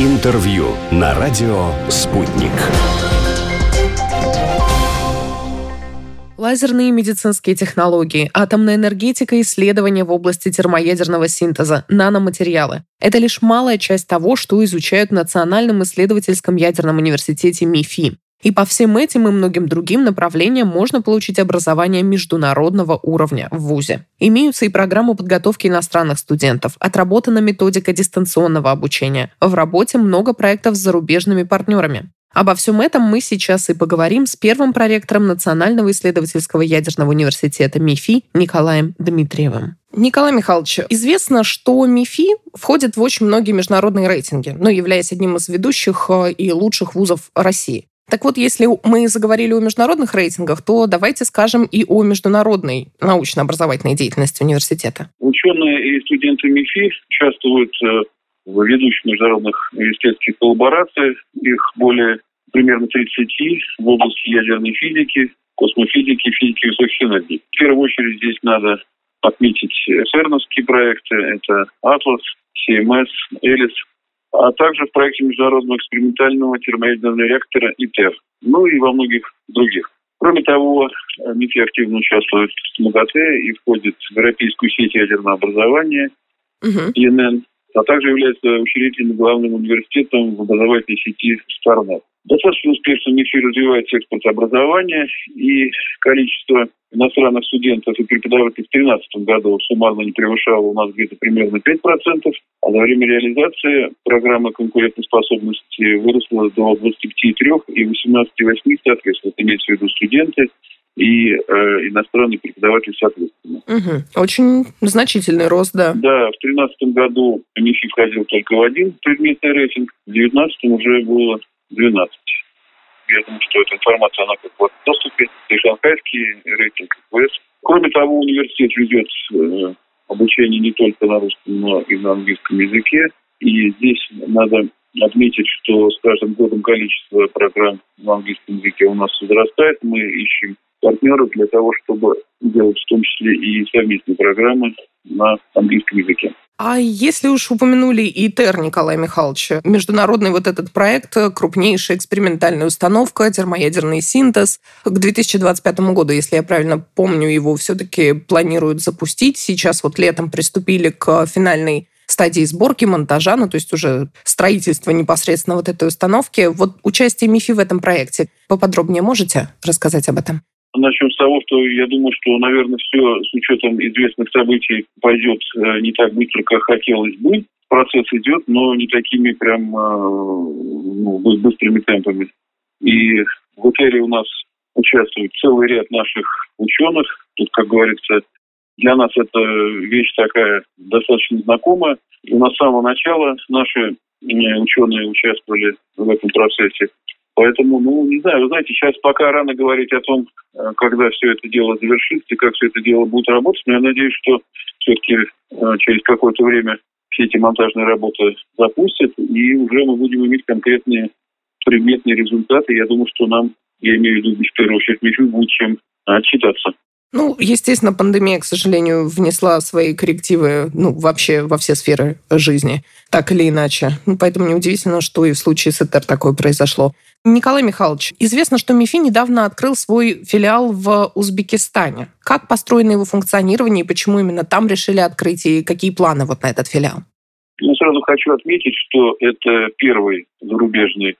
Интервью на радио «Спутник». Лазерные медицинские технологии, атомная энергетика, исследования в области термоядерного синтеза, наноматериалы. Это лишь малая часть того, что изучают в Национальном исследовательском ядерном университете МИФИ. И по всем этим и многим другим направлениям можно получить образование международного уровня в ВУЗе. Имеются и программы подготовки иностранных студентов, отработана методика дистанционного обучения. В работе много проектов с зарубежными партнерами. Обо всем этом мы сейчас и поговорим с первым проректором Национального исследовательского ядерного университета МИФИ Николаем Дмитриевым. Николай Михайлович, известно, что МИФИ входит в очень многие международные рейтинги, но являясь одним из ведущих э, и лучших вузов России. Так вот, если мы заговорили о международных рейтингах, то давайте скажем и о международной научно-образовательной деятельности университета. Ученые и студенты МИФИ участвуют э, в ведущих международных университетских коллаборациях. Их более примерно 30 в области ядерной физики, космофизики, физики высоких энергий. В первую очередь здесь надо отметить ЦЕРНовские проекты. Это «Атлас», CMS, «Элис», а также в проекте международного экспериментального термоядерного реактора ИТЕР, ну и во многих других. Кроме того, МИФИ активно участвует в МАГАТЭ и входит в Европейскую сеть ядерного образования. ИНН, а также является учредителем главным университетом в образовательной сети «Старнет». Достаточно успешно МИФИ развивается экспорт образования, и количество иностранных студентов и преподавателей в 2013 году суммарно не превышало у нас где-то примерно 5%, а за время реализации программы конкурентоспособности выросла до 25,3 и 18,8 соответственно. Имеется в виду студенты и э, иностранные преподаватели соответственно. Угу. Очень значительный рост, да. Да, в 2013 году МИФИ входил только в один предметный рейтинг, в 2019 уже было 12. Я думаю, что эта информация, она как бы в доступе. И шанхайский рейтинг КВС. Кроме того, университет ведет э, обучение не только на русском, но и на английском языке. И здесь надо отметить, что с каждым годом количество программ на английском языке у нас возрастает. Мы ищем партнеров для того, чтобы делать в том числе и совместные программы на английском языке. А если уж упомянули ИТЕР, Николай Михайлович, международный вот этот проект, крупнейшая экспериментальная установка, термоядерный синтез, к 2025 году, если я правильно помню, его все-таки планируют запустить. Сейчас вот летом приступили к финальной стадии сборки, монтажа, ну, то есть уже строительство непосредственно вот этой установки. Вот участие МИФИ в этом проекте. Поподробнее можете рассказать об этом? Начнем с того, что я думаю, что, наверное, все с учетом известных событий пойдет э, не так быстро, как хотелось бы. Процесс идет, но не такими прям э, ну, быстрыми темпами. И в ИТЕРе у нас участвует целый ряд наших ученых. Тут, как говорится, для нас это вещь такая достаточно знакомая. И на самого начала наши э, ученые участвовали в этом процессе. Поэтому, ну, не знаю, вы знаете, сейчас пока рано говорить о том, э, когда все это дело завершится и как все это дело будет работать, но я надеюсь, что все-таки э, через какое-то время все эти монтажные работы запустят, и уже мы будем иметь конкретные предметные результаты. Я думаю, что нам, я имею в виду, в первую очередь, будет чем отчитаться. Ну, естественно, пандемия, к сожалению, внесла свои коррективы ну, вообще во все сферы жизни, так или иначе. Ну, поэтому неудивительно, что и в случае с ЭТР такое произошло. Николай Михайлович, известно, что МИФИ недавно открыл свой филиал в Узбекистане. Как построено его функционирование и почему именно там решили открыть, и какие планы вот на этот филиал? Я сразу хочу отметить, что это первый зарубежный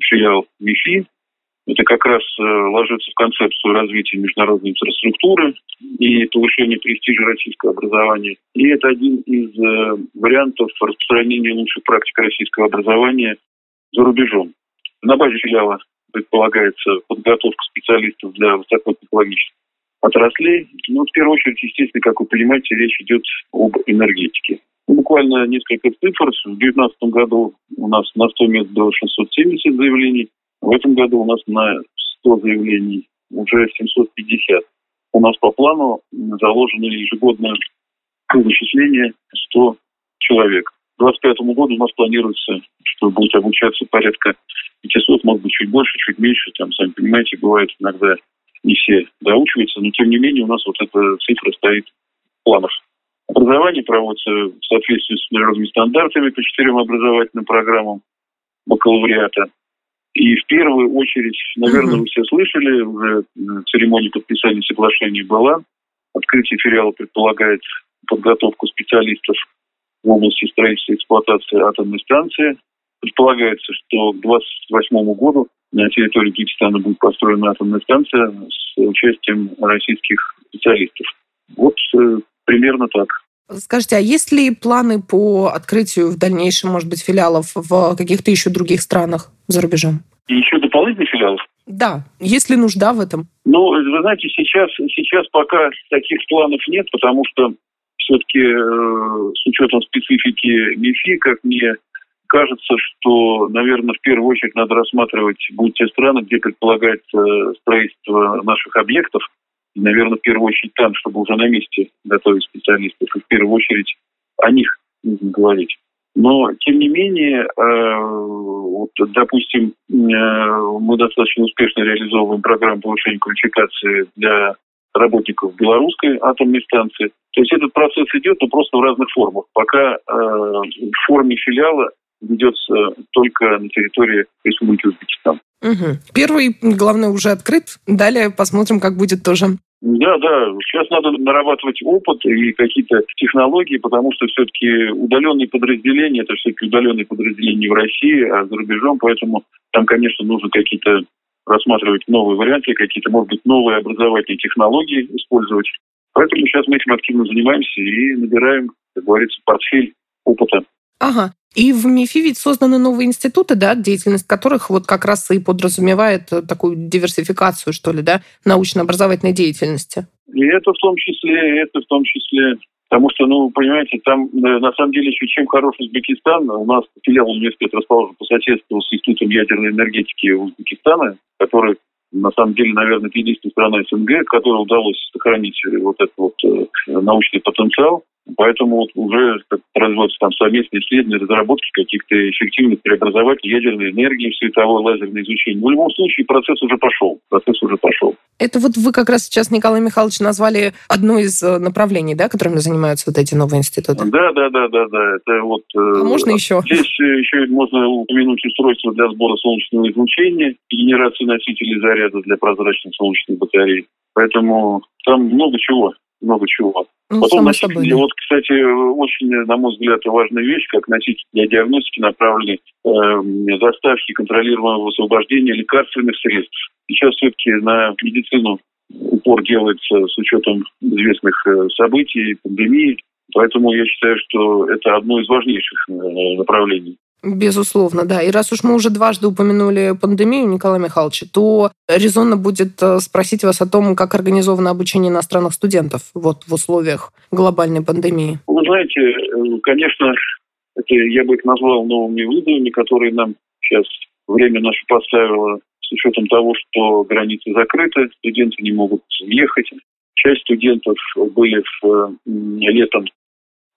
филиал МИФИ, это как раз э, ложится в концепцию развития международной инфраструктуры и повышения престижа российского образования. И это один из э, вариантов распространения лучших практик российского образования за рубежом. На базе филиала предполагается подготовка специалистов для высокотехнологических отраслей. Ну, в первую очередь, естественно, как вы понимаете, речь идет об энергетике. Буквально несколько цифр. В 2019 году у нас на 100 мест было 670 заявлений, в этом году у нас на 100 заявлений уже 750. У нас по плану заложено ежегодное вычисление 100 человек. К 2025 году у нас планируется, что будет обучаться порядка 500, может быть, чуть больше, чуть меньше. Там, сами понимаете, бывает иногда не все доучиваются, но тем не менее у нас вот эта цифра стоит в планах. Образование проводится в соответствии с международными стандартами по четырем образовательным программам. бакалавриата. И в первую очередь, наверное, вы все слышали, уже церемония подписания соглашения была. Открытие филиала предполагает подготовку специалистов в области строительства и эксплуатации атомной станции. Предполагается, что к 2028 году на территории Киргизстана будет построена атомная станция с участием российских специалистов. Вот э, примерно так. Скажите, а есть ли планы по открытию в дальнейшем, может быть, филиалов в каких-то еще других странах за рубежом? И еще дополнительных филиалов? Да. Есть ли нужда в этом? Ну, вы знаете, сейчас, сейчас пока таких планов нет, потому что все-таки э, с учетом специфики МИФИ, как мне кажется, что, наверное, в первую очередь надо рассматривать будут те страны, где предполагается строительство наших объектов. И, наверное, в первую очередь там, чтобы уже на месте готовить специалистов. И в первую очередь о них нужно говорить. Но, тем не менее, э, вот, допустим, э, мы достаточно успешно реализовываем программу повышения квалификации для работников белорусской атомной станции. То есть этот процесс идет, но просто в разных формах. Пока э, в форме филиала ведется только на территории Республики Узбекистан. Угу. Первый, главное, уже открыт. Далее посмотрим, как будет тоже. Да, да. Сейчас надо нарабатывать опыт и какие-то технологии, потому что все-таки удаленные подразделения, это все-таки удаленные подразделения не в России, а за рубежом, поэтому там, конечно, нужно какие-то рассматривать новые варианты, какие-то, может быть, новые образовательные технологии использовать. Поэтому сейчас мы этим активно занимаемся и набираем, как говорится, портфель опыта. Ага. И в МИФИ ведь созданы новые институты, да, деятельность которых вот как раз и подразумевает такую диверсификацию, что ли, да, научно-образовательной деятельности. И это в том числе, это в том числе Потому что, ну, понимаете, там э, на самом деле еще чем хорош Узбекистан. У нас филиал университета расположен по соседству с Институтом ядерной энергетики Узбекистана, который на самом деле, наверное, единственная страна СНГ, которой удалось сохранить вот этот вот э, научный потенциал. Поэтому вот уже производятся там совместные исследования, разработки каких-то эффективных преобразователей ядерной энергии, световое лазерное изучение. В любом случае процесс уже пошел. Процесс уже пошел. Это вот вы как раз сейчас, Николай Михайлович, назвали одно из э, направлений, да, которыми занимаются вот эти новые институты? Да, да, да, да, да. Это вот... Э, а можно еще? Здесь еще можно упомянуть устройство для сбора солнечного излучения и генерации носителей заряда для прозрачных солнечных батарей. Поэтому там много чего много чего. Ну, Потом носители, вот, кстати, очень, на мой взгляд, важная вещь, как носитель для диагностики направлены э, доставки контролируемого освобождения лекарственных средств. Сейчас все-таки на медицину упор делается с учетом известных э, событий, пандемии. Поэтому я считаю, что это одно из важнейших э, направлений. Безусловно, да. И раз уж мы уже дважды упомянули пандемию, Николай Михайлович, то резонно будет э, спросить вас о том, как организовано обучение иностранных студентов вот в условиях глобальной пандемии. Вы знаете, э, конечно, это я бы их назвал новыми вызовами, которые нам сейчас время наше поставило с учетом того, что границы закрыты, студенты не могут ехать. Часть студентов были в, летом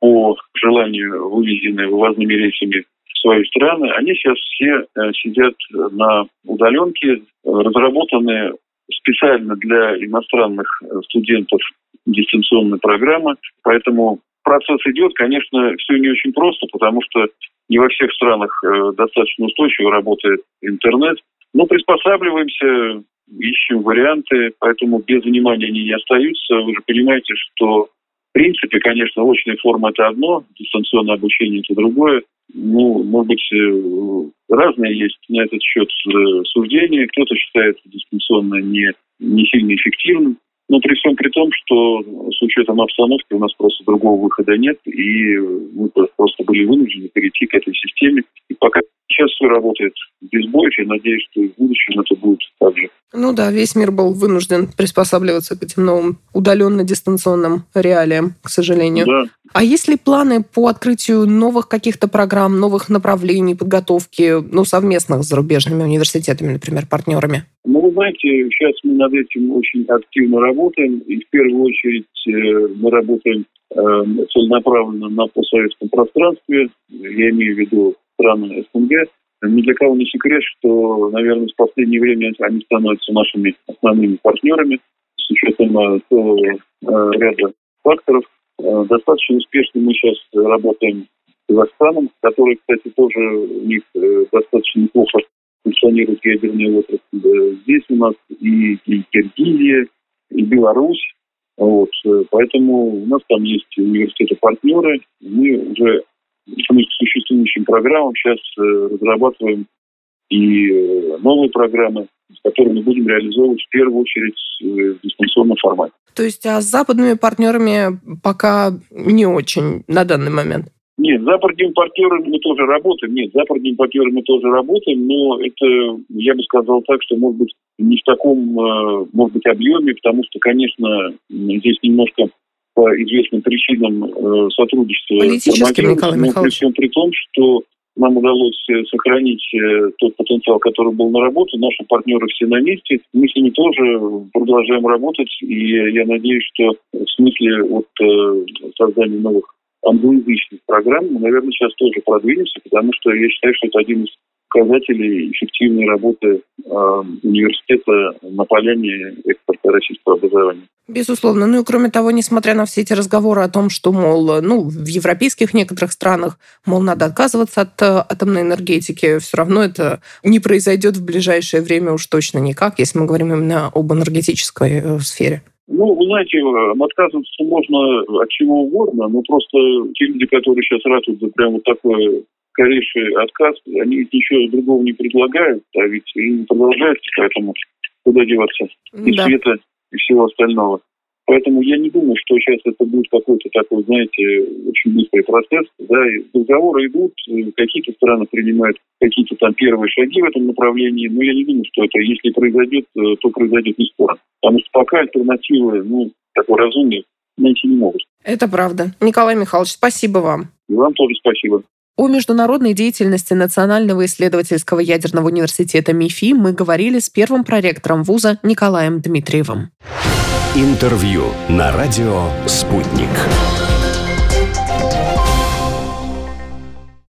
по желанию вывезены вывозными рейсами свои страны, они сейчас все э, сидят на удаленке, разработанные специально для иностранных э, студентов дистанционная программа. Поэтому процесс идет, конечно, все не очень просто, потому что не во всех странах э, достаточно устойчиво работает интернет. Но приспосабливаемся, ищем варианты, поэтому без внимания они не остаются. Вы же понимаете, что в принципе, конечно, очная форма – это одно, дистанционное обучение – это другое ну, может быть, э, разные есть на этот счет э, суждения. Кто-то считает дистанционно не, не сильно эффективным. Но при всем при том, что с учетом обстановки у нас просто другого выхода нет, и мы просто были вынуждены перейти к этой системе. Сейчас все работает без боев, я надеюсь, что и в будущем это будет так же. Ну да, весь мир был вынужден приспосабливаться к этим новым удаленно-дистанционным реалиям, к сожалению. Да. А есть ли планы по открытию новых каких-то программ, новых направлений подготовки, ну, совместных с зарубежными университетами, например, партнерами? Ну, вы знаете, сейчас мы над этим очень активно работаем. И в первую очередь э, мы работаем э, целенаправленно на постсоветском пространстве. Я имею в виду страны СНГ. Ни для кого не секрет, что, наверное, в последнее время они становятся нашими основными партнерами с учетом э, целого ряда факторов. Достаточно успешно мы сейчас работаем с Казахстаном, который, кстати, тоже у них э, достаточно неплохо функционирует ядерная отрасль. Здесь у нас и, и Киргизия, и Беларусь. Вот. Поэтому у нас там есть университеты-партнеры. Мы уже к существующим программам сейчас разрабатываем и новые программы, которые мы будем реализовывать в первую очередь в дистанционном формате. То есть а с западными партнерами пока не очень на данный момент? Нет, с западными партнерами мы тоже работаем. Нет, с западными партнерами мы тоже работаем, но это, я бы сказал так, что, может быть, не в таком, э, может быть, объеме, потому что, конечно, здесь немножко по известным причинам э, сотрудничество Политическим, Николай Михайлович. При, при том, что нам удалось э, сохранить э, тот потенциал, который был на работе. Наши партнеры все на месте. Мы с ними тоже продолжаем работать. И я надеюсь, что в смысле вот создания новых англоязычных программ мы, наверное, сейчас тоже продвинемся, потому что я считаю, что это один из показателей эффективной работы э, университета на поляне российского образования. Безусловно. Ну и кроме того, несмотря на все эти разговоры о том, что, мол, ну, в европейских некоторых странах, мол, надо отказываться от э, атомной энергетики, все равно это не произойдет в ближайшее время уж точно никак, если мы говорим именно об энергетической э, сфере. Ну, вы знаете, э, отказываться можно от чего угодно, но просто те люди, которые сейчас ратуют за прям вот такой скорейший отказ, они ведь ничего другого не предлагают, а ведь им продолжается, поэтому куда деваться? И да. света, и всего остального. Поэтому я не думаю, что сейчас это будет какой-то такой, знаете, очень быстрый процесс. Да, и договоры идут, какие-то страны принимают какие-то там первые шаги в этом направлении, но я не думаю, что это, если произойдет, э, то произойдет не скоро. Потому что пока альтернативы, ну, такой разумной, найти не могут. Это правда. Николай Михайлович, спасибо вам. И вам тоже спасибо. О международной деятельности Национального исследовательского ядерного университета МИФИ мы говорили с первым проректором вуза Николаем Дмитриевым. Интервью на радио «Спутник».